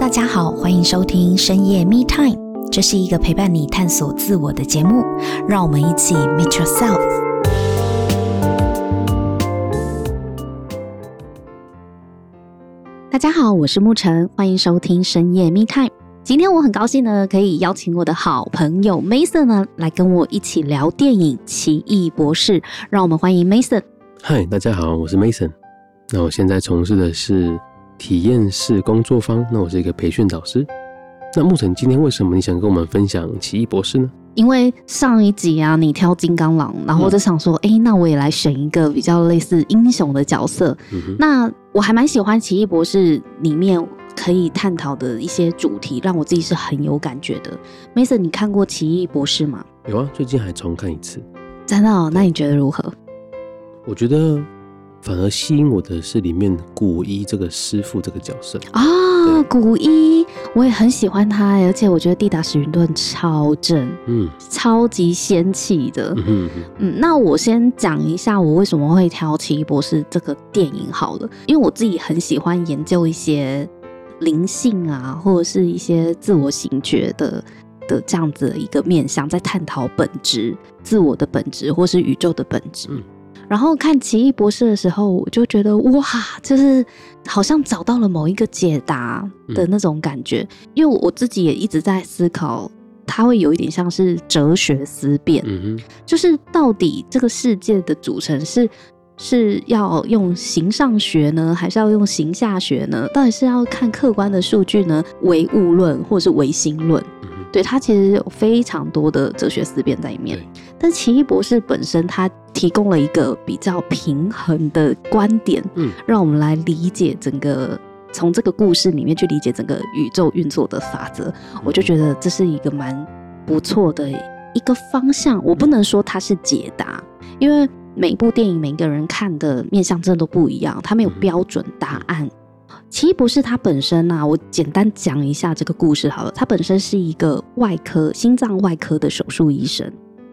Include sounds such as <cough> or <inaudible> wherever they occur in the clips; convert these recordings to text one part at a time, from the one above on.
大家好，欢迎收听深夜 Me Time，这是一个陪伴你探索自我的节目，让我们一起 Meet Yourself。大家好，我是沐晨，欢迎收听深夜 Me Time。今天我很高兴呢，可以邀请我的好朋友 Mason 呢，来跟我一起聊电影《奇异博士》，让我们欢迎 Mason。嗨，大家好，我是 Mason。那我现在从事的是体验式工作坊，那我是一个培训导师。那沐晨，今天为什么你想跟我们分享奇异博士呢？因为上一集啊，你挑金刚狼，然后我就想说，哎、嗯欸，那我也来选一个比较类似英雄的角色。嗯、那我还蛮喜欢奇异博士里面可以探讨的一些主题，让我自己是很有感觉的。Mason，你看过奇异博士吗？有啊，最近还重看一次。真的哦？那你觉得如何？我觉得。反而吸引我的是里面古一这个师傅这个角色。啊，哦、古一我也很喜欢他，而且我觉得地达史云顿超正，嗯，超级仙气的，嗯嗯。那我先讲一下我为什么会挑《奇异博士》这个电影好了，因为我自己很喜欢研究一些灵性啊，或者是一些自我醒觉的的这样子的一个面向，在探讨本质、自我的本质，或是宇宙的本质。嗯然后看《奇异博士》的时候，我就觉得哇，就是好像找到了某一个解答的那种感觉。嗯、因为我自己也一直在思考，它会有一点像是哲学思辨，嗯、就是到底这个世界的组成是是要用形上学呢，还是要用形下学呢？到底是要看客观的数据呢，唯物论或是唯心论？对，它其实有非常多的哲学思辨在里面，对但奇异博士本身它提供了一个比较平衡的观点，嗯，让我们来理解整个从这个故事里面去理解整个宇宙运作的法则，嗯、我就觉得这是一个蛮不错的一个方向。我不能说它是解答，因为每一部电影每个人看的面向真的都不一样，它没有标准答案。嗯奇异博士他本身呢、啊，我简单讲一下这个故事好了。他本身是一个外科心脏外科的手术医生，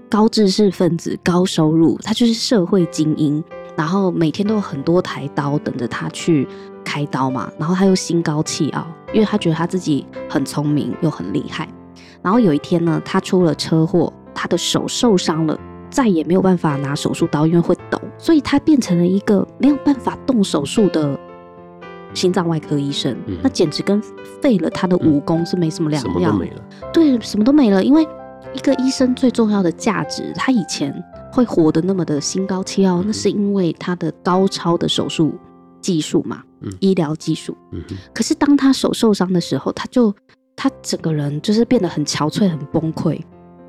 高知识分子，高收入，他就是社会精英。然后每天都有很多台刀等着他去开刀嘛。然后他又心高气傲，因为他觉得他自己很聪明又很厉害。然后有一天呢，他出了车祸，他的手受伤了，再也没有办法拿手术刀，因为会抖，所以他变成了一个没有办法动手术的。心脏外科医生，嗯、那简直跟废了他的武功是没什么两样，嗯、什么都没了。对，什么都没了。因为一个医生最重要的价值，他以前会活得那么的心高气傲，嗯、那是因为他的高超的手术技术嘛，嗯、医疗技术。嗯、可是当他手受伤的时候，他就他整个人就是变得很憔悴、很崩溃。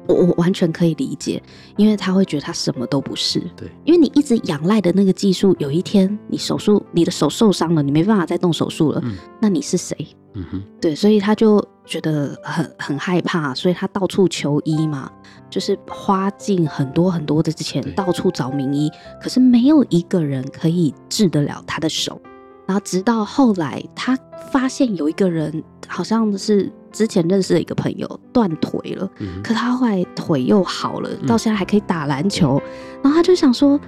我我完全可以理解，因为他会觉得他什么都不是。对，因为你一直仰赖的那个技术，有一天你手术，你的手受伤了，你没办法再动手术了，嗯、那你是谁？嗯哼，对，所以他就觉得很很害怕，所以他到处求医嘛，就是花尽很多很多的钱，到处找名医，可是没有一个人可以治得了他的手。然后直到后来，他发现有一个人，好像是之前认识的一个朋友断腿了，嗯、可他后来腿又好了，到现在还可以打篮球。嗯、然后他就想说，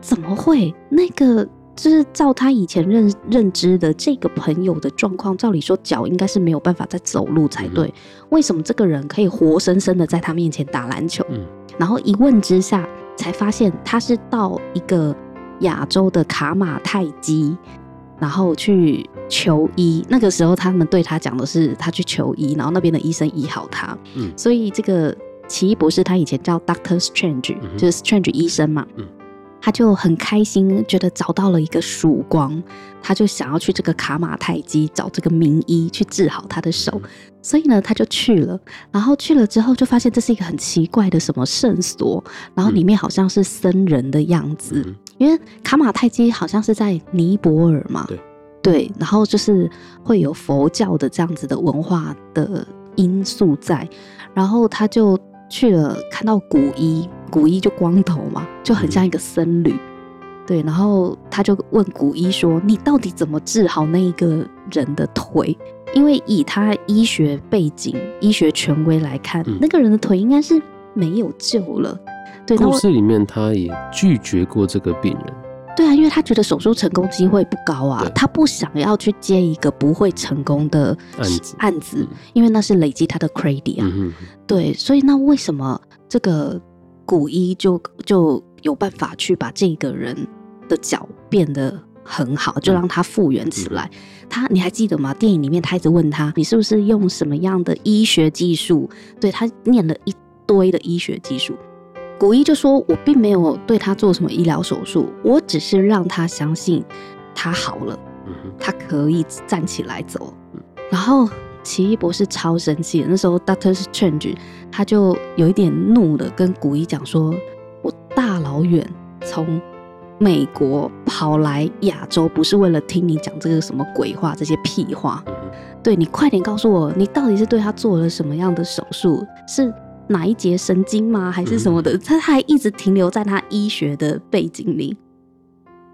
怎么会？那个就是照他以前认认知的这个朋友的状况，照理说脚应该是没有办法再走路才对，嗯、为什么这个人可以活生生的在他面前打篮球？嗯、然后一问之下，才发现他是到一个亚洲的卡马泰基。然后去求医，那个时候他们对他讲的是他去求医，然后那边的医生医好他。嗯，所以这个奇异博士他以前叫 Doctor Strange，嗯、就是 Strange 医生嘛。嗯，他就很开心，觉得找到了一个曙光，他就想要去这个卡马泰基找这个名医去治好他的手。嗯、所以呢，他就去了。然后去了之后，就发现这是一个很奇怪的什么圣所，然后里面好像是僧人的样子。嗯因为卡马泰基好像是在尼泊尔嘛，对，对，然后就是会有佛教的这样子的文化的因素在，然后他就去了，看到古一，古一就光头嘛，就很像一个僧侣，嗯、对，然后他就问古一说：“你到底怎么治好那一个人的腿？因为以他医学背景、医学权威来看，嗯、那个人的腿应该是没有救了。”对，故事里面他也拒绝过这个病人，对啊，因为他觉得手术成功机会不高啊，他不想要去接一个不会成功的案子，案子，因为那是累积他的 credit 啊。嗯、对，所以那为什么这个古一就就有办法去把这个人的脚变得很好，就让他复原起来？嗯、他你还记得吗？电影里面他一直问他，你是不是用什么样的医学技术？对，他念了一堆的医学技术。古一就说：“我并没有对他做什么医疗手术，我只是让他相信他好了，他可以站起来走。”然后奇异博士超生气，那时候 Doctor Strange 他就有一点怒的跟古一讲说：“我大老远从美国跑来亚洲，不是为了听你讲这个什么鬼话，这些屁话。对，你快点告诉我，你到底是对他做了什么样的手术？是？”哪一节神经吗？还是什么的？他、嗯、还一直停留在他医学的背景里。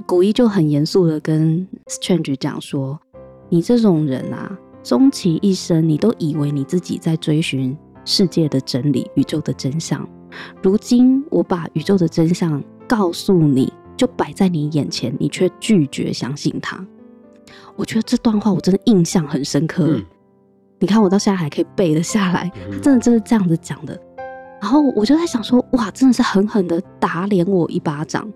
古一就很严肃的跟 Strange 讲说：“你这种人啊，终其一生，你都以为你自己在追寻世界的真理、宇宙的真相。如今我把宇宙的真相告诉你，就摆在你眼前，你却拒绝相信它。我觉得这段话我真的印象很深刻。嗯”你看，我到现在还可以背得下来，他真的就是这样子讲的。然后我就在想说，哇，真的是狠狠的打脸我一巴掌。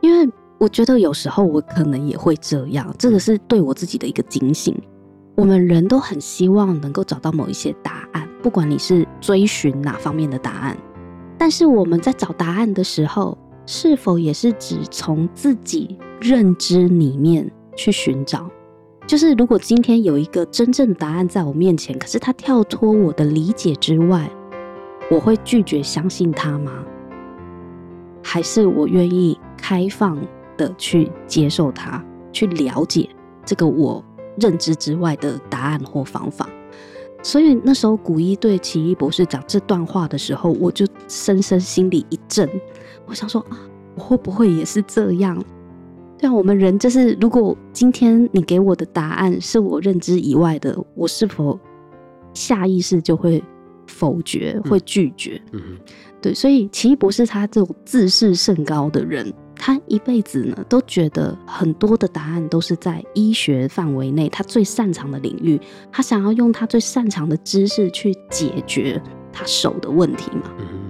因为我觉得有时候我可能也会这样，这个是对我自己的一个警醒。我们人都很希望能够找到某一些答案，不管你是追寻哪方面的答案。但是我们在找答案的时候，是否也是只从自己认知里面去寻找？就是如果今天有一个真正的答案在我面前，可是它跳脱我的理解之外，我会拒绝相信它吗？还是我愿意开放的去接受它，去了解这个我认知之外的答案或方法？所以那时候古一对奇异博士讲这段话的时候，我就深深心里一震，我想说啊，我会不会也是这样？对啊，我们人就是，如果今天你给我的答案是我认知以外的，我是否下意识就会否决、会拒绝？嗯，对，所以奇异博士他这种自视甚高的人，他一辈子呢都觉得很多的答案都是在医学范围内，他最擅长的领域，他想要用他最擅长的知识去解决他手的问题嘛。嗯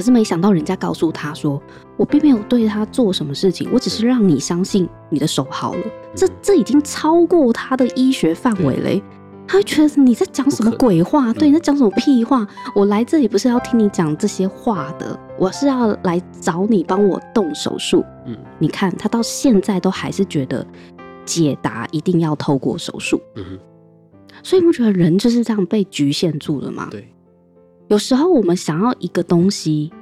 可是没想到，人家告诉他说：“我并没有对他做什么事情，我只是让你相信你的手好了。”这这已经超过他的医学范围嘞。他会觉得你在讲什么鬼话？对，你在讲什么屁话？我来这里不是要听你讲这些话的，我是要来找你帮我动手术。嗯，你看他到现在都还是觉得解答一定要透过手术。嗯哼，所以你不觉得人就是这样被局限住了吗？对。有时候我们想要一个东西，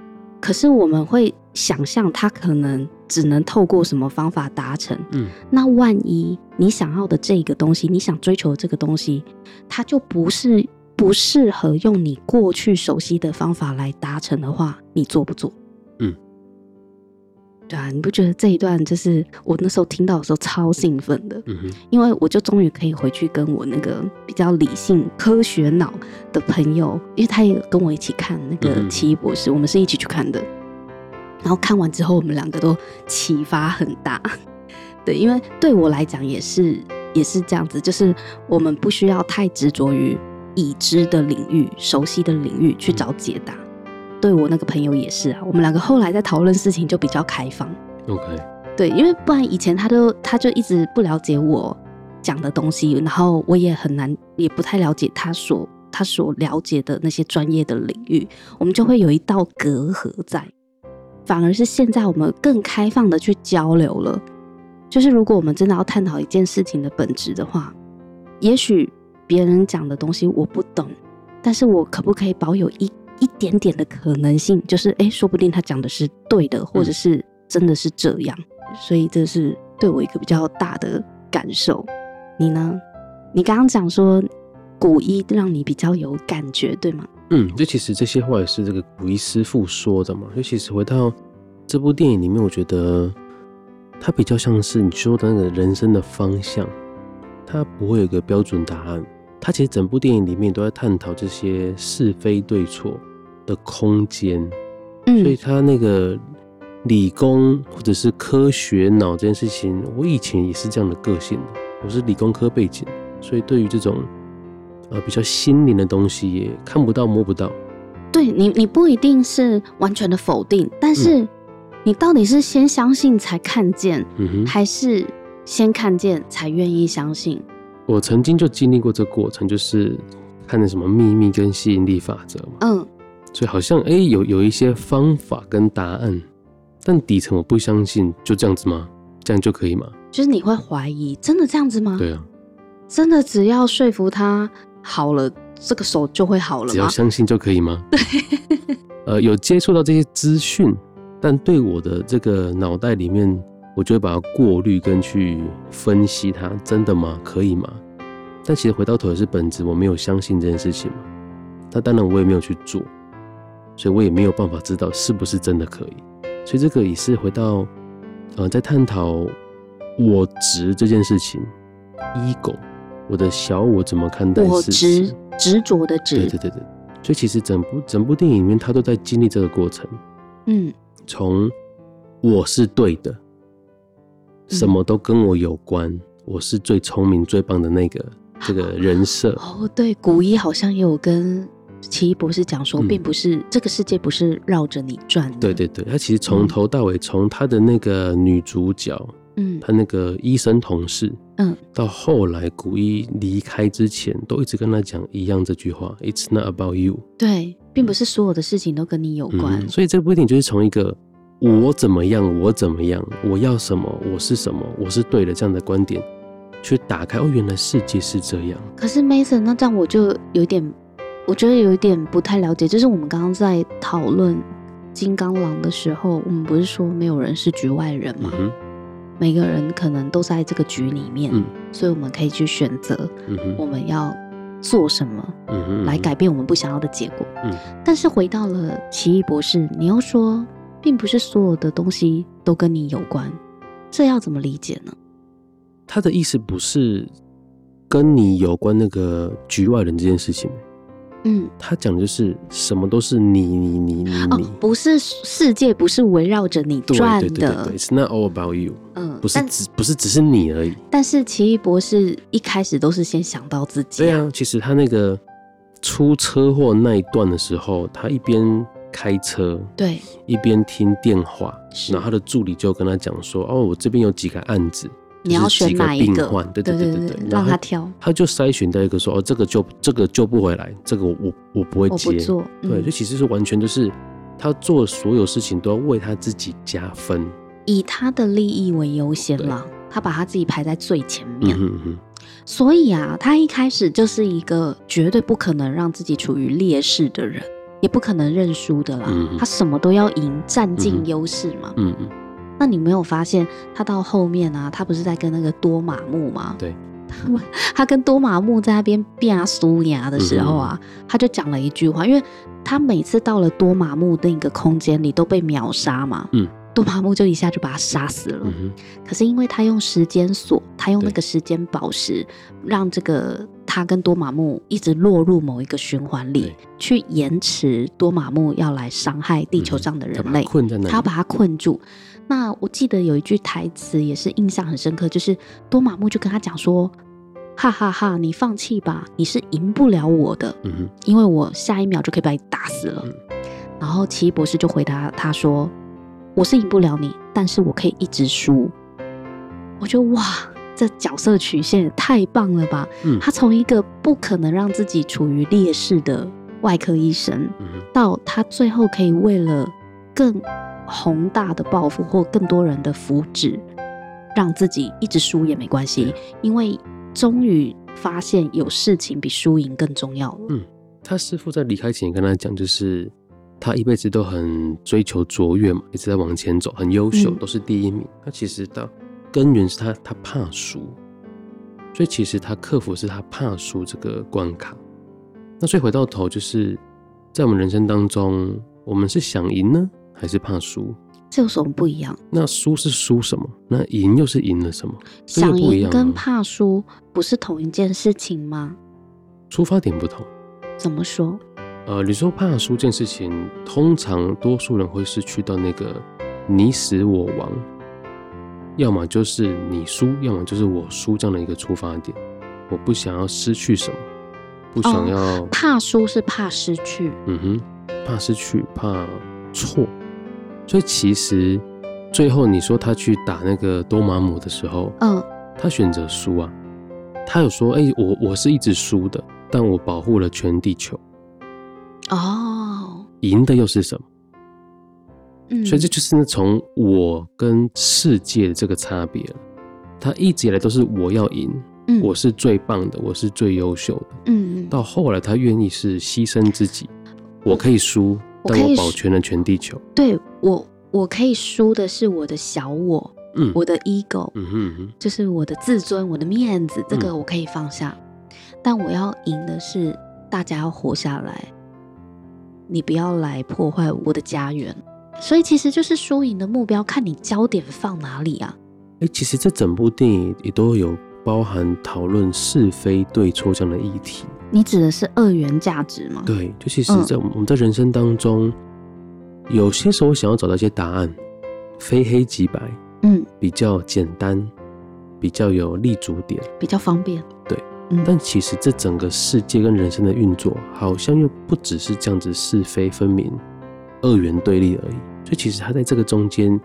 可是我们会想象它可能只能透过什么方法达成。嗯，那万一你想要的这个东西，你想追求的这个东西，它就不是不适合用你过去熟悉的方法来达成的话，你做不做？对啊，你不觉得这一段就是我那时候听到的时候超兴奋的？嗯哼，因为我就终于可以回去跟我那个比较理性、科学脑的朋友，因为他也跟我一起看那个《奇异博士》，我们是一起去看的。然后看完之后，我们两个都启发很大。<laughs> 对，因为对我来讲也是也是这样子，就是我们不需要太执着于已知的领域、熟悉的领域去找解答。对我那个朋友也是啊，我们两个后来在讨论事情就比较开放。OK，对，因为不然以前他都他就一直不了解我讲的东西，然后我也很难也不太了解他所他所了解的那些专业的领域，我们就会有一道隔阂在。反而是现在我们更开放的去交流了，就是如果我们真的要探讨一件事情的本质的话，也许别人讲的东西我不懂，但是我可不可以保有一一点点的可能性，就是哎，说不定他讲的是对的，或者是真的是这样，嗯、所以这是对我一个比较大的感受。你呢？你刚刚讲说古一让你比较有感觉，对吗？嗯，这其实这些话也是这个古一师傅说的嘛。就其实回到这部电影里面，我觉得它比较像是你说的那个人生的方向，它不会有一个标准答案。它其实整部电影里面都在探讨这些是非对错的空间，嗯，所以他那个理工或者是科学脑这件事情，我以前也是这样的个性的。我是理工科背景，所以对于这种呃比较心灵的东西，也看不到摸不到。对你，你不一定是完全的否定，但是你到底是先相信才看见，还是先看见才愿意相信？我曾经就经历过这个过程，就是看的什么秘密跟吸引力法则嘛，嗯，所以好像哎、欸、有有一些方法跟答案。但底层我不相信，就这样子吗？这样就可以吗？就是你会怀疑，真的这样子吗？对啊，真的只要说服他好了，这个手就会好了吗？只要相信就可以吗？对，<laughs> 呃，有接触到这些资讯，但对我的这个脑袋里面，我就会把它过滤跟去分析它，真的吗？可以吗？但其实回到头也是本质，我没有相信这件事情嘛。那当然我也没有去做，所以我也没有办法知道是不是真的可以。所以这个也是回到，呃，在探讨我执这件事情，ego，我的小我怎么看待我执执着的执，对对对对。所以其实整部整部电影里面，他都在经历这个过程。嗯，从我是对的，什么都跟我有关，嗯、我是最聪明最棒的那个这个人设。哦，对，古一好像也有跟。奇异博士讲说，并不是、嗯、这个世界不是绕着你转的。对对对，他其实从头到尾，从、嗯、他的那个女主角，嗯，他那个医生同事，嗯，到后来古一离开之前，都一直跟他讲一样这句话：“It's not about you。”对，并不是所有的事情都跟你有关。嗯、所以这部电影就是从一个我怎么样，我怎么样，我要什么，我是什么，我是对的这样的观点，去打开哦，原来世界是这样。可是 Mason，那这样我就有点。我觉得有一点不太了解，就是我们刚刚在讨论金刚狼的时候，我们不是说没有人是局外人吗？嗯、每个人可能都在这个局里面，嗯、所以我们可以去选择我们要做什么，来改变我们不想要的结果。嗯、但是回到了奇异博士，你又说并不是所有的东西都跟你有关，这要怎么理解呢？他的意思不是跟你有关那个局外人这件事情。嗯，他讲的就是什么都是你你你你你，哦，不是世界不是围绕着你转的。，It's not all about you。嗯，不是只不是只是你而已。但是奇异博士一开始都是先想到自己。对啊，其实他那个出车祸那一段的时候，他一边开车，对，一边听电话，然后他的助理就跟他讲说：“哦，我这边有几个案子。”你要选哪一个？对对对对对，让他挑，他就筛选到一个说哦，这个救这个救不回来，这个我我我不会接。做嗯、对，就其实是完全就是他做所有事情都要为他自己加分，以他的利益为优先了，他把他自己排在最前面。嗯哼哼，所以啊，他一开始就是一个绝对不可能让自己处于劣势的人，也不可能认输的啦。嗯、哼他什么都要赢，占尽优势嘛。嗯嗯。那你没有发现他到后面啊，他不是在跟那个多玛木吗？对，他他跟多玛木在那边变苏牙的时候啊，嗯、他就讲了一句话，因为他每次到了多玛木那个空间里都被秒杀嘛，嗯，<laughs> 多玛木就一下就把他杀死了。嗯、可是因为他用时间锁，他用那个时间宝石，对让这个他跟多玛木一直落入某一个循环里，去延迟多玛木要来伤害地球上的人类，他，困在那里他要把他困住。那我记得有一句台词也是印象很深刻，就是多玛木就跟他讲说：“哈哈哈，你放弃吧，你是赢不了我的，嗯，因为我下一秒就可以把你打死了。嗯”然后奇异博士就回答他说：“我是赢不了你，但是我可以一直输。”我觉得哇，这角色曲线也太棒了吧！嗯，他从一个不可能让自己处于劣势的外科医生，嗯，到他最后可以为了更。宏大的抱负或更多人的福祉，让自己一直输也没关系，因为终于发现有事情比输赢更重要了。嗯，他师傅在离开前跟他讲，就是他一辈子都很追求卓越嘛，一直在往前走，很优秀，都是第一名。他、嗯、其实到根源是他他怕输，所以其实他克服是他怕输这个关卡。那所以回到头，就是在我们人生当中，我们是想赢呢？还是怕输，这有什么不一样？那输是输什么？那赢又是赢了什么？想赢跟怕输不是同一件事情吗？出发点不同。怎么说？呃，你说怕输这件事情，通常多数人会是去到那个你死我亡，要么就是你输，要么就是我输这样的一个出发点。我不想要失去什么，不想要、哦、怕输是怕失去，嗯哼，怕失去，怕错。所以其实最后你说他去打那个多玛姆的时候，嗯，他选择输啊。他有说：“哎、欸，我我是一直输的，但我保护了全地球。”哦，赢的又是什么？嗯，所以这就是从我跟世界的这个差别了。他一直以来都是我要赢，嗯，我是最棒的，我是最优秀的，嗯，到后来他愿意是牺牲自己，我可以输，但我保全了全地球。对，我，我可以输的是我的小我。嗯，我的 ego，嗯哼哼，就是我的自尊，我的面子，这个我可以放下。嗯，但我要赢的是大家要活下来，你不要来破坏我的家园。所以其实就是输赢的目标，看你焦点放哪里啊。哎，其实这整部电影也都有包含讨论是非对错这样的议题。你指的是二元价值吗？对，就其实在我们在人生当中，嗯，有些时候想要找到一些答案，非黑即白。嗯，比较简单，比较有立足点，比较方便。对，嗯，但其实这整个世界跟人生的运作，好像又不只是这样子是非分明、二元对立而已。所以其实它在这个中间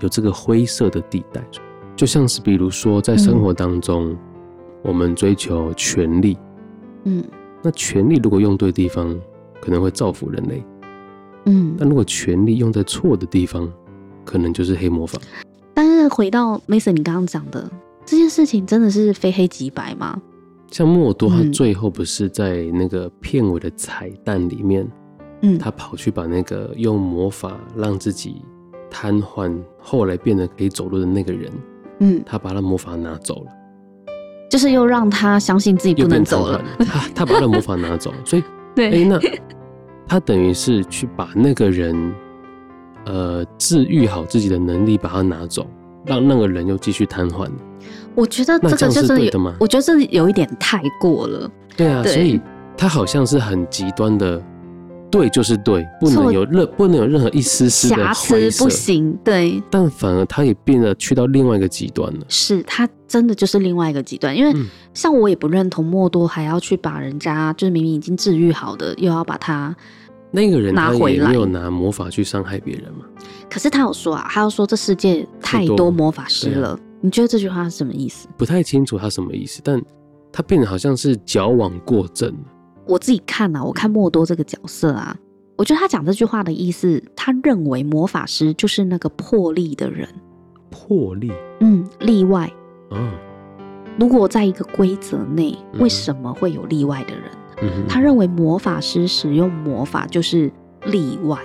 有这个灰色的地带，就像是比如说在生活当中，嗯，我们追求权力，嗯，那权力如果用对地方，可能会造福人类，嗯，但如果权力用在错的地方，可能就是黑魔法。但是回到 Mason，你刚刚讲的这件事情，真的是非黑即白吗？像默多，他最后不是在那个片尾的彩蛋里面，嗯，他跑去把那个用魔法让自己瘫痪，后来变得可以走路的那个人，嗯，他把他魔法拿走了，就是又让他相信自己不能走了。他他把他的魔法拿走，<laughs> 所以对，哎、欸，那他等于是去把那个人。呃，治愈好自己的能力，把它拿走，让那个人又继续瘫痪。我觉得这个就是对的吗？我觉得这有一点太过了。对啊，对，所以他好像是很极端的，对就是对，不能有任不能有任何一丝丝瑕疵，不行。对，但反而他也变得去到另外一个极端了。是他真的就是另外一个极端，因为像我也不认同默多还要去把人家就是明明已经治愈好的，又要把他。那个人他也没有拿魔法去伤害别人嘛？可是他有说啊，他有说这世界太多魔法师了。你觉得这句话是什么意思？不太清楚他什么意思，但他变得好像是矫枉过正。我自己看啊，我看莫多这个角色啊，我觉得他讲这句话的意思，他认为魔法师就是那个破例的人。破例？嗯，例外。嗯，如果在一个规则内，为什么会有例外的人？嗯他认为魔法师使用魔法就是例外，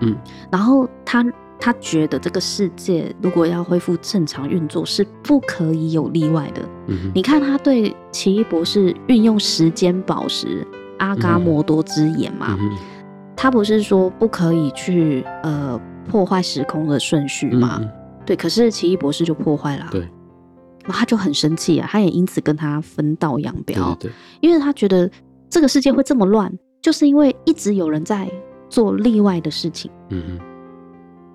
嗯，然后他他觉得这个世界如果要恢复正常运作是不可以有例外的。嗯，你看他对奇异博士运用时间宝石阿伽摩多之眼嘛，他不是说不可以去呃破坏时空的顺序吗？对，可是奇异博士就破坏了，对，然后他就很生气啊，他也因此跟他分道扬镳，对，因为他觉得。这个世界会这么乱，就是因为一直有人在做例外的事情。嗯哼，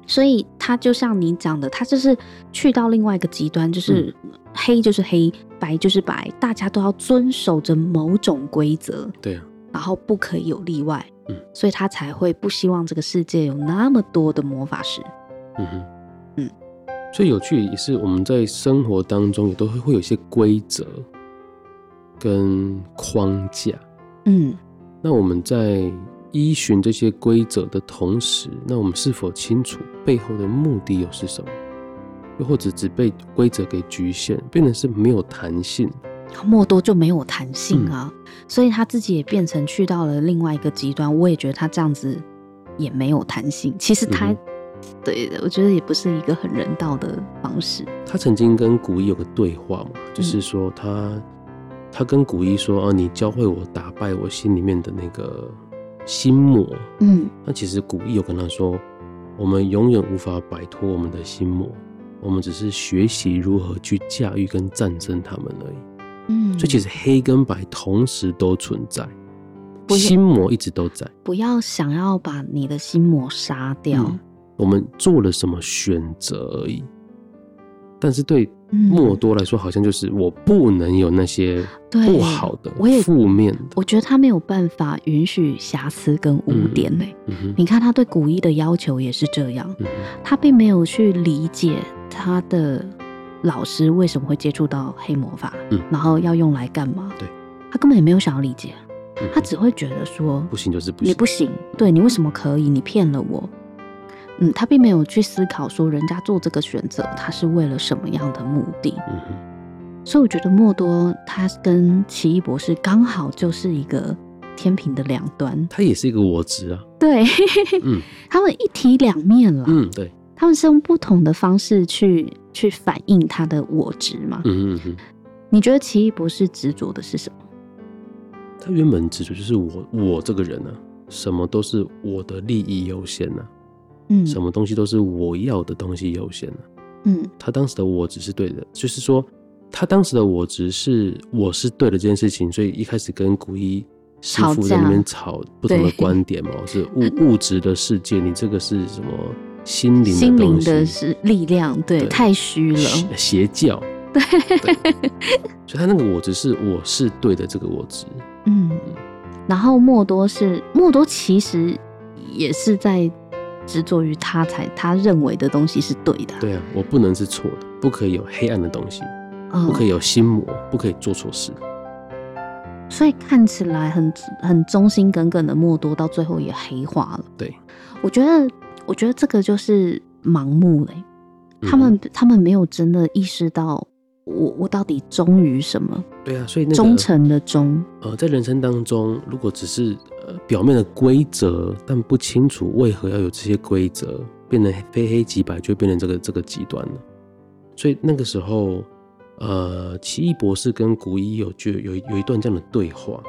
所以他就像你讲的，他就是去到另外一个极端，就是黑就是黑，白就是白，大家都要遵守着某种规则。对啊，然后不可以有例外。嗯，所以他才会不希望这个世界有那么多的魔法师。嗯哼，嗯，所以有趣也是我们在生活当中也都会会有一些规则跟框架。嗯，那我们在依循这些规则的同时，那我们是否清楚背后的目的又是什么？又或者只被规则给局限，变成是没有弹性？默多就没有弹性啊，嗯，所以他自己也变成去到了另外一个极端。我也觉得他这样子也没有弹性。其实他，嗯，对的，我觉得也不是一个很人道的方式。他曾经跟古一有个对话嘛，就是说他。嗯他跟古一说：“啊，你教会我打败我心里面的那个心魔。”嗯，那其实古一有跟他说：“我们永远无法摆脱我们的心魔，我们只是学习如何去驾驭跟战胜他们而已。”嗯，所以其实黑跟白同时都存在，心魔一直都在。不要想要把你的心魔杀掉。嗯我们做了什么选择而已。但是对莫多来说，好像就是我不能有那些不好的、负面的。我觉得他没有办法允许瑕疵跟污点呢、嗯嗯。你看他对古一的要求也是这样，嗯、他并没有去理解他的老师为什么会接触到黑魔法、嗯，然后要用来干嘛？对，他根本也没有想要理解，嗯、他只会觉得说不行就是不行，你不行，对，你为什么可以？你骗了我。嗯，他并没有去思考说人家做这个选择，他是为了什么样的目的。嗯哼，所以我觉得莫多他跟奇异博士刚好就是一个天平的两端。他也是一个我执啊。对，嗯，<laughs> 他们一体两面了。嗯，对，他们是用不同的方式去去反映他的我执嘛。嗯嗯，你觉得奇异博士执着的是什么？他原本执着就是我，我这个人呢、啊，什么都是我的利益优先呢、啊。嗯，什么东西都是我要的东西优先呢。嗯，他当时的我只是对的，就是说，他当时的我执是我是对的这件事情，所以一开始跟古一师傅在那边吵不同的观点嘛，是物 <laughs> 物质的世界，你这个是什么心灵？心灵的是力量，对，对太虚了，邪教，对，对所以他那个我执是我是对的这个我执，嗯，然后莫多是莫多，其实也是在。执着于他才他认为的东西是对的。对啊，我不能是错的，不可以有黑暗的东西，不可以有心魔，不可以做错事。所以看起来很很忠心耿耿的莫多，到最后也黑化了。对，我觉得，我觉得这个就是盲目嘞。他们、嗯、他们没有真的意识到。我我到底忠于什么？对啊，所以那个忠诚的忠，呃，在人生当中，如果只是呃表面的规则，但不清楚为何要有这些规则，变得非黑即白，就会变成这个这个极端了。所以那个时候，呃，奇异博士跟古一有就有有一段这样的对话，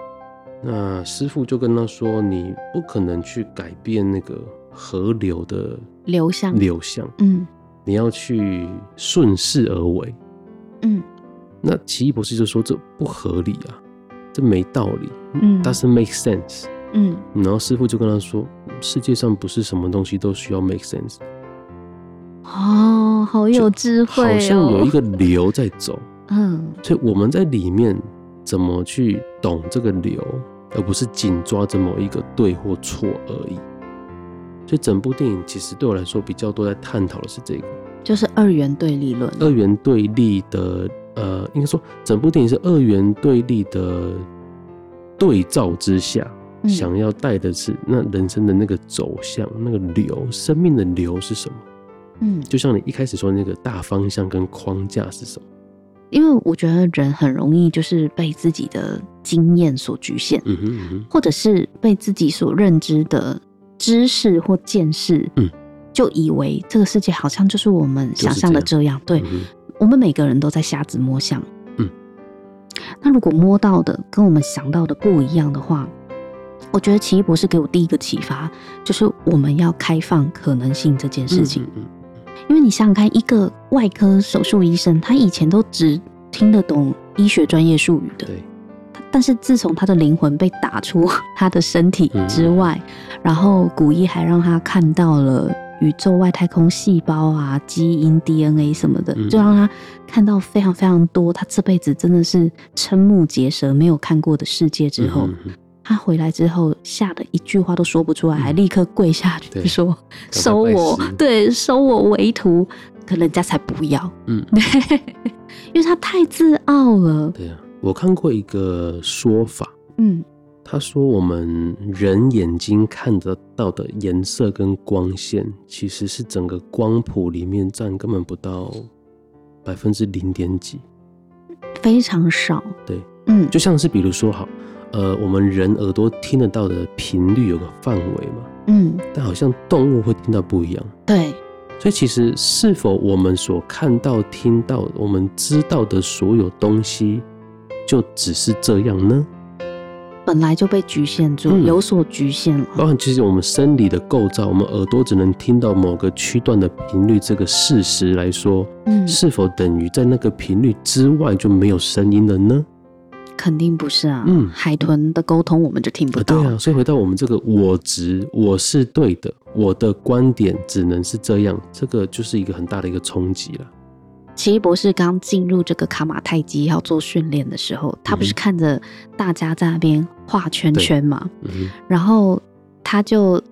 那师傅就跟他说：“你不可能去改变那个河流的流向。流向，嗯，你要去顺势而为。”嗯，那奇异博士就说，这不合理啊，这没道理，嗯，doesn't make sense，嗯，然后师傅就跟他说，世界上不是什么东西都需要 make sense，哦，好有智慧哦，好像有一个流在走，嗯，所以我们在里面怎么去懂这个流，而不是紧抓着某一个对或错而已，所以整部电影其实对我来说比较多在探讨的是这个。就是二元对立论。二元对立的，呃，应该说整部电影是二元对立的对照之下，嗯、想要带的是那人生的那个走向，那个流，生命的流是什么？嗯，就像你一开始说的那个大方向跟框架是什么？因为我觉得人很容易就是被自己的经验所局限，嗯哼嗯哼，或者是被自己所认知的知识或见识，嗯。就以为这个世界好像就是我们想象的这样，就是、这样对、嗯，我们每个人都在瞎子摸象。嗯，那如果摸到的跟我们想到的不一样的话，我觉得奇异博士给我第一个启发就是我们要开放可能性这件事情。嗯，因为你想想看，一个外科手术医生，他以前都只听得懂医学专业术语的，对。但是自从他的灵魂被打出他的身体之外，嗯、然后古一还让他看到了。宇宙外太空细胞啊，基因 DNA 什么的，就让他看到非常非常多，他这辈子真的是瞠目结舌没有看过的世界。之后，他回来之后，吓得一句话都说不出来，还立刻跪下去说：“收我，对，收我为徒。”可人家才不要，嗯，<laughs> 因为他太自傲了。对啊，我看过一个说法，嗯。他说：“我们人眼睛看得到的颜色跟光线，其实是整个光谱里面占根本不到百分之零点几，非常少。对，嗯，就像是比如说，好，呃，我们人耳朵听得到的频率有个范围嘛，嗯，但好像动物会听到不一样。对，所以其实是否我们所看到、听到、我们知道的所有东西，就只是这样呢？”本来就被局限住，嗯、有所局限了。包含其实我们生理的构造，我们耳朵只能听到某个区段的频率，这个事实来说，嗯，是否等于在那个频率之外就没有声音了呢？肯定不是啊。嗯，海豚的沟通我们就听不到。对啊，所以回到我们这个我值，我是对的，我的观点只能是这样，这个就是一个很大的一个冲击了。奇异博士刚进入这个卡马太基要做训练的时候，他不是看着大家在那边画圈圈嘛，嗯，然后他就。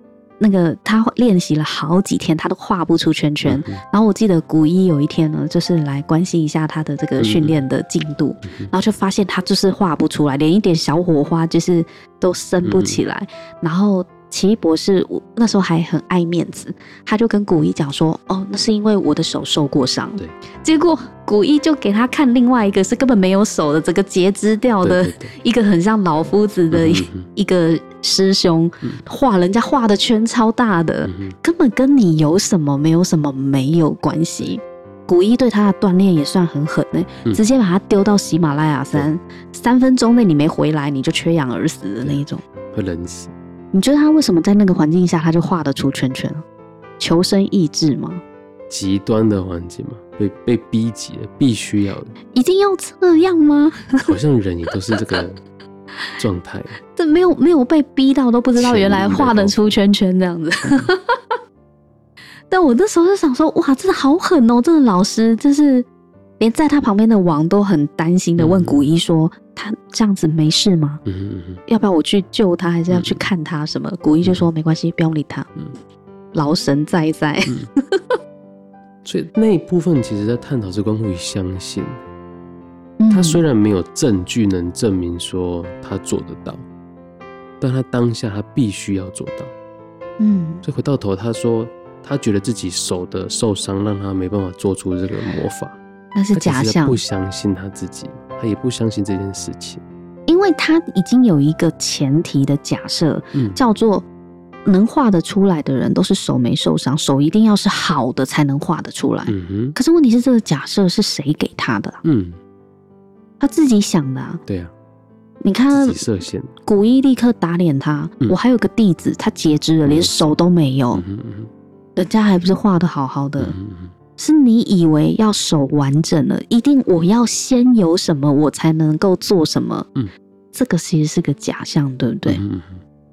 那个他练习了好几天，他都画不出圈圈。嗯、然后我记得古一有一天呢，就是来关心一下他的这个训练的进度，然后就发现他就是画不出来，连一点小火花就是都升不起来。嗯、然后。奇异博士，我那时候还很爱面子，他就跟古一讲说：“哦，那是因为我的手受过伤。”对，结果古一就给他看另外一个是根本没有手的，整个截肢掉的一个很像老夫子的一一个师兄画，人家画的圈超大的，根本跟你有什么没有什么没有关系。古一对他的锻炼也算很狠呢，直接把他丢到喜马拉雅山，三分钟内你没回来，你就缺氧而死的那一种，会冷死。你觉得他为什么在那个环境下他就画得出圈圈？求生意志吗？极端的环境吗？被被逼急了，必须要的。一定要这样吗？<laughs> 好像人也都是这个状态。<laughs> 这没有没有被逼到都不知道原来画得出圈圈这样子。<laughs> 但我那时候就想说，哇，真的好狠哦！这个老师就是。连在他旁边的王都很担心的问古一说：“嗯、他这样子没事吗？嗯嗯嗯、要不要我去救他，还是要去看他什么？”嗯、古一就说：“没关系，不用理他。嗯”劳神在在。嗯、<laughs> 所以那一部分其实在探讨是关乎于相信。嗯、他虽然没有证据能证明说他做得到，但他当下他必须要做到。嗯，所以回到头，他说他觉得自己手的受伤让他没办法做出这个魔法。那是假象，不相信他自己，他也不相信这件事情，因为他已经有一个前提的假设，嗯，叫做能画得出来的人都是手没受伤，手一定要是好的才能画得出来。嗯哼，可是问题是这个假设是谁给他的？嗯，他自己想的啊。对啊，你看，设限。古一立刻打脸他。嗯，我还有个弟子，他截肢了，连手都没有。嗯哼嗯，人家还不是画的好好的。是你以为要手完整了，一定我要先有什么，我才能够做什么？嗯，这个其实是个假象，对不对？嗯，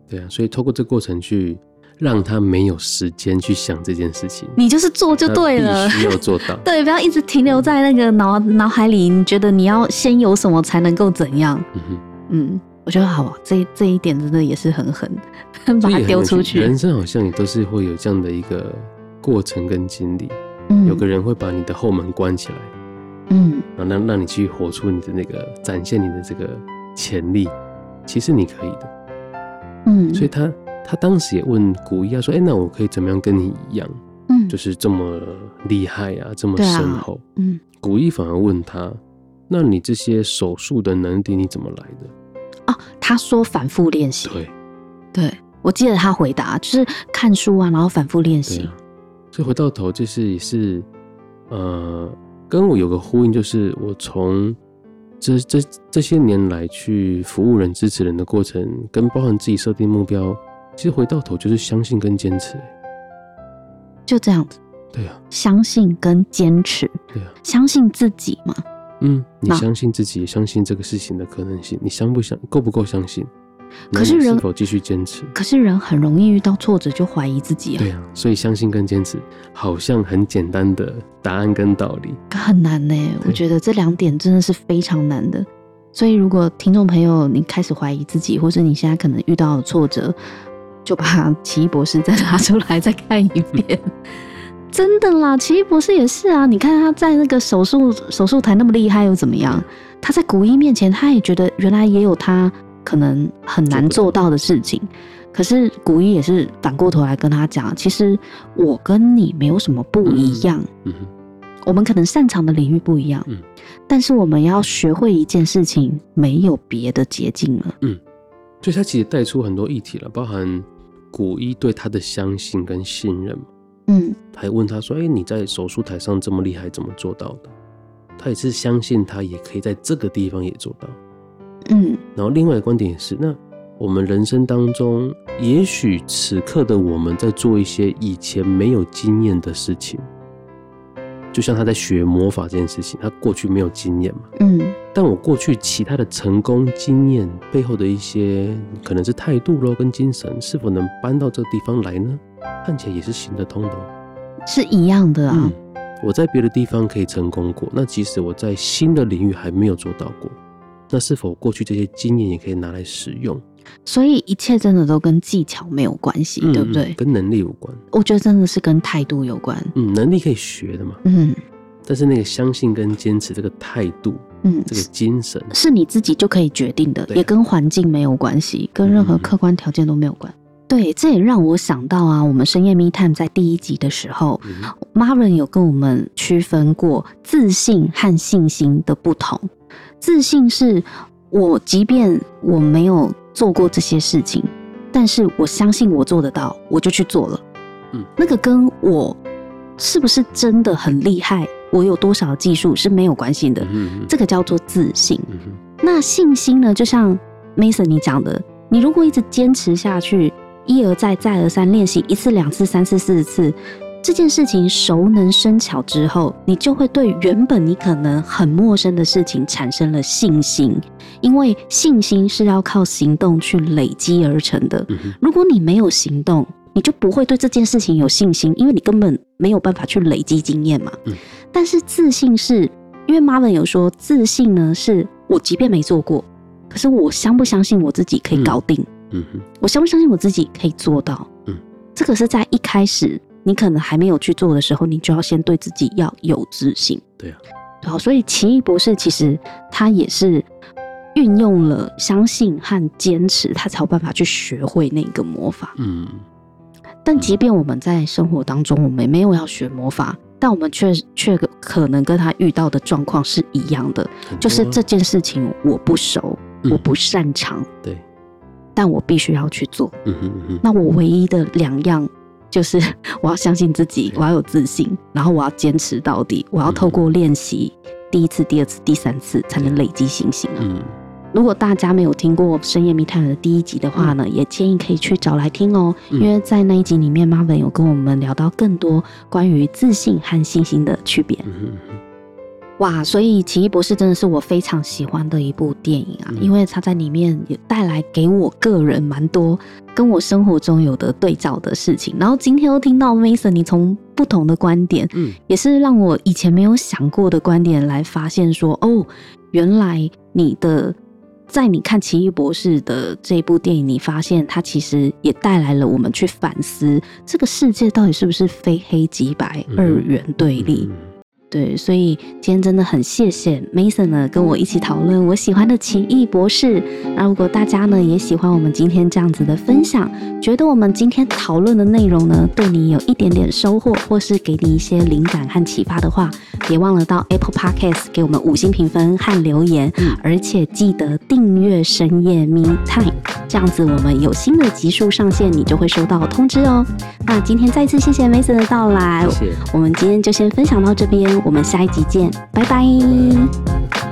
对啊。所以透过这个过程去让他没有时间去想这件事情，你就是做就对了，必须要做到。<laughs> 对，不要一直停留在那个脑脑海里，你觉得你要先有什么才能够怎样？嗯哼，嗯，我觉得好，这这一点真的也是很狠，<laughs> 把它丢出去。人生好像也都是会有这样的一个过程跟经历。有个人会把你的后门关起来，嗯，然后让让你去活出你的那个，展现你的这个潜力，其实你可以的，嗯，所以他他当时也问古一，说，哎，那我可以怎么样跟你一样，嗯，就是这么厉害啊，这么深厚，嗯，古一反而问他，那你这些手术的能力你怎么来的？哦，他说反复练习，对，对，我记得他回答就是看书啊，然后反复练习。所以回到头就是也是，呃，跟我有个呼应，就是我从这这这些年来去服务人、支持人的过程，跟包含自己设定目标，其实回到头就是相信跟坚持，就这样子。对啊，相信跟坚持。对啊，相信自己嘛。嗯，你相信自己，相信这个事情的可能性，你相不相够不够相信？可是人是否继续坚持？可是人很容易遇到挫折就怀疑自己啊。对啊，所以相信跟坚持好像很简单的答案跟道理，可很难呢。对我觉得这两点真的是非常难的。所以如果听众朋友你开始怀疑自己，或是你现在可能遇到挫折，就把 <laughs> 奇异博士再拿出来再看一遍。<laughs> 真的啦，奇异博士也是啊。你看他在那个手术手术台那么厉害又怎么样？他在古一面前，他也觉得原来也有他。可能很难做到的事情，可是古一也是反过头来跟他讲，其实我跟你没有什么不一样，嗯，我们可能擅长的领域不一样，嗯，但是我们要学会一件事情，没有别的捷径了，嗯，所以他其实带出很多议题了，包含古一对他的相信跟信任，嗯，还问他说，哎，你在手术台上这么厉害，怎么做到的？他也是相信他也可以在这个地方也做到。嗯，然后另外一个观点也是，那我们人生当中，也许此刻的我们在做一些以前没有经验的事情，就像他在学魔法这件事情，他过去没有经验嘛，嗯，但我过去其他的成功经验背后的一些，可能是态度咯，跟精神，是否能搬到这个地方来呢？看起来也是行得通的，是一样的啊。嗯，我在别的地方可以成功过，那即使我在新的领域还没有做到过，那是否过去这些经验也可以拿来使用？所以一切真的都跟技巧没有关系，嗯，对不对？跟能力有关。我觉得真的是跟态度有关。嗯，能力可以学的嘛。嗯。但是那个相信跟坚持这个态度，嗯，这个精神是，是你自己就可以决定的，对也跟环境没有关系，跟任何客观条件都没有关。嗯、对，这也让我想到啊，我们深夜密探在第一集的时候、嗯、Marvin 有跟我们区分过自信和信心的不同。自信是我即便我没有做过这些事情，但是我相信我做得到，我就去做了。嗯，那个跟我是不是真的很厉害？我有多少技术是没有关系的，嗯、哼这个叫做自信。嗯、那信心呢？就像 Mason 你讲的，你如果一直坚持下去，一而再、再而三练习一次、两次、三次、四次，这件事情熟能生巧之后，你就会对原本你可能很陌生的事情产生了信心。因为信心是要靠行动去累积而成的。如果你没有行动，你就不会对这件事情有信心，因为你根本没有办法去累积经验嘛。嗯、但是自信是，因为 Marvin 有说，自信呢是我即便没做过，可是我相不相信我自己可以搞定？嗯，哼我相不相信我自己可以做到？嗯，这个是在一开始你可能还没有去做的时候，你就要先对自己要有自信。对啊，好，所以奇异博士其实他也是运用了相信和坚持，他才有办法去学会那个魔法。嗯。但即便我们在生活当中，我们没有要学魔法，但我们却却可能跟他遇到的状况是一样的，就是这件事情我不熟，嗯、我不擅长，对，但我必须要去做。嗯哼嗯哼，那我唯一的两样就是 <laughs> 我要相信自己，我要有自信，然后我要坚持到底，我要透过练习第一次、第二次、第三次才能累积信心啊。嗯。如果大家没有听过《深夜密探》的第一集的话呢，嗯、也建议可以去找来听哦，嗯、因为在那一集里面，Marvin 有跟我们聊到更多关于自信和信心的区别。哇，所以《奇异博士》真的是我非常喜欢的一部电影啊，嗯、因为它在里面也带来给我个人蛮多跟我生活中有的对照的事情。然后今天又听到 Mason 你从不同的观点，嗯，也是让我以前没有想过的观点来发现说，哦，原来你的。在你看《奇异博士》的这部电影，你发现它其实也带来了我们去反思这个世界到底是不是非黑即白、二元对立。对，所以今天真的很谢谢 Mason 呢，跟我一起讨论我喜欢的奇异博士。那如果大家呢也喜欢我们今天这样子的分享，觉得我们今天讨论的内容呢对你有一点点收获，或是给你一些灵感和启发的话，别忘了到 Apple Podcast 给我们五星评分和留言，而且记得订阅深夜 Me Time，，这样子我们有新的集数上线，你就会收到通知哦。那今天再次谢谢 Mason 的到来，谢谢。我们今天就先分享到这边。我们下一集见拜拜。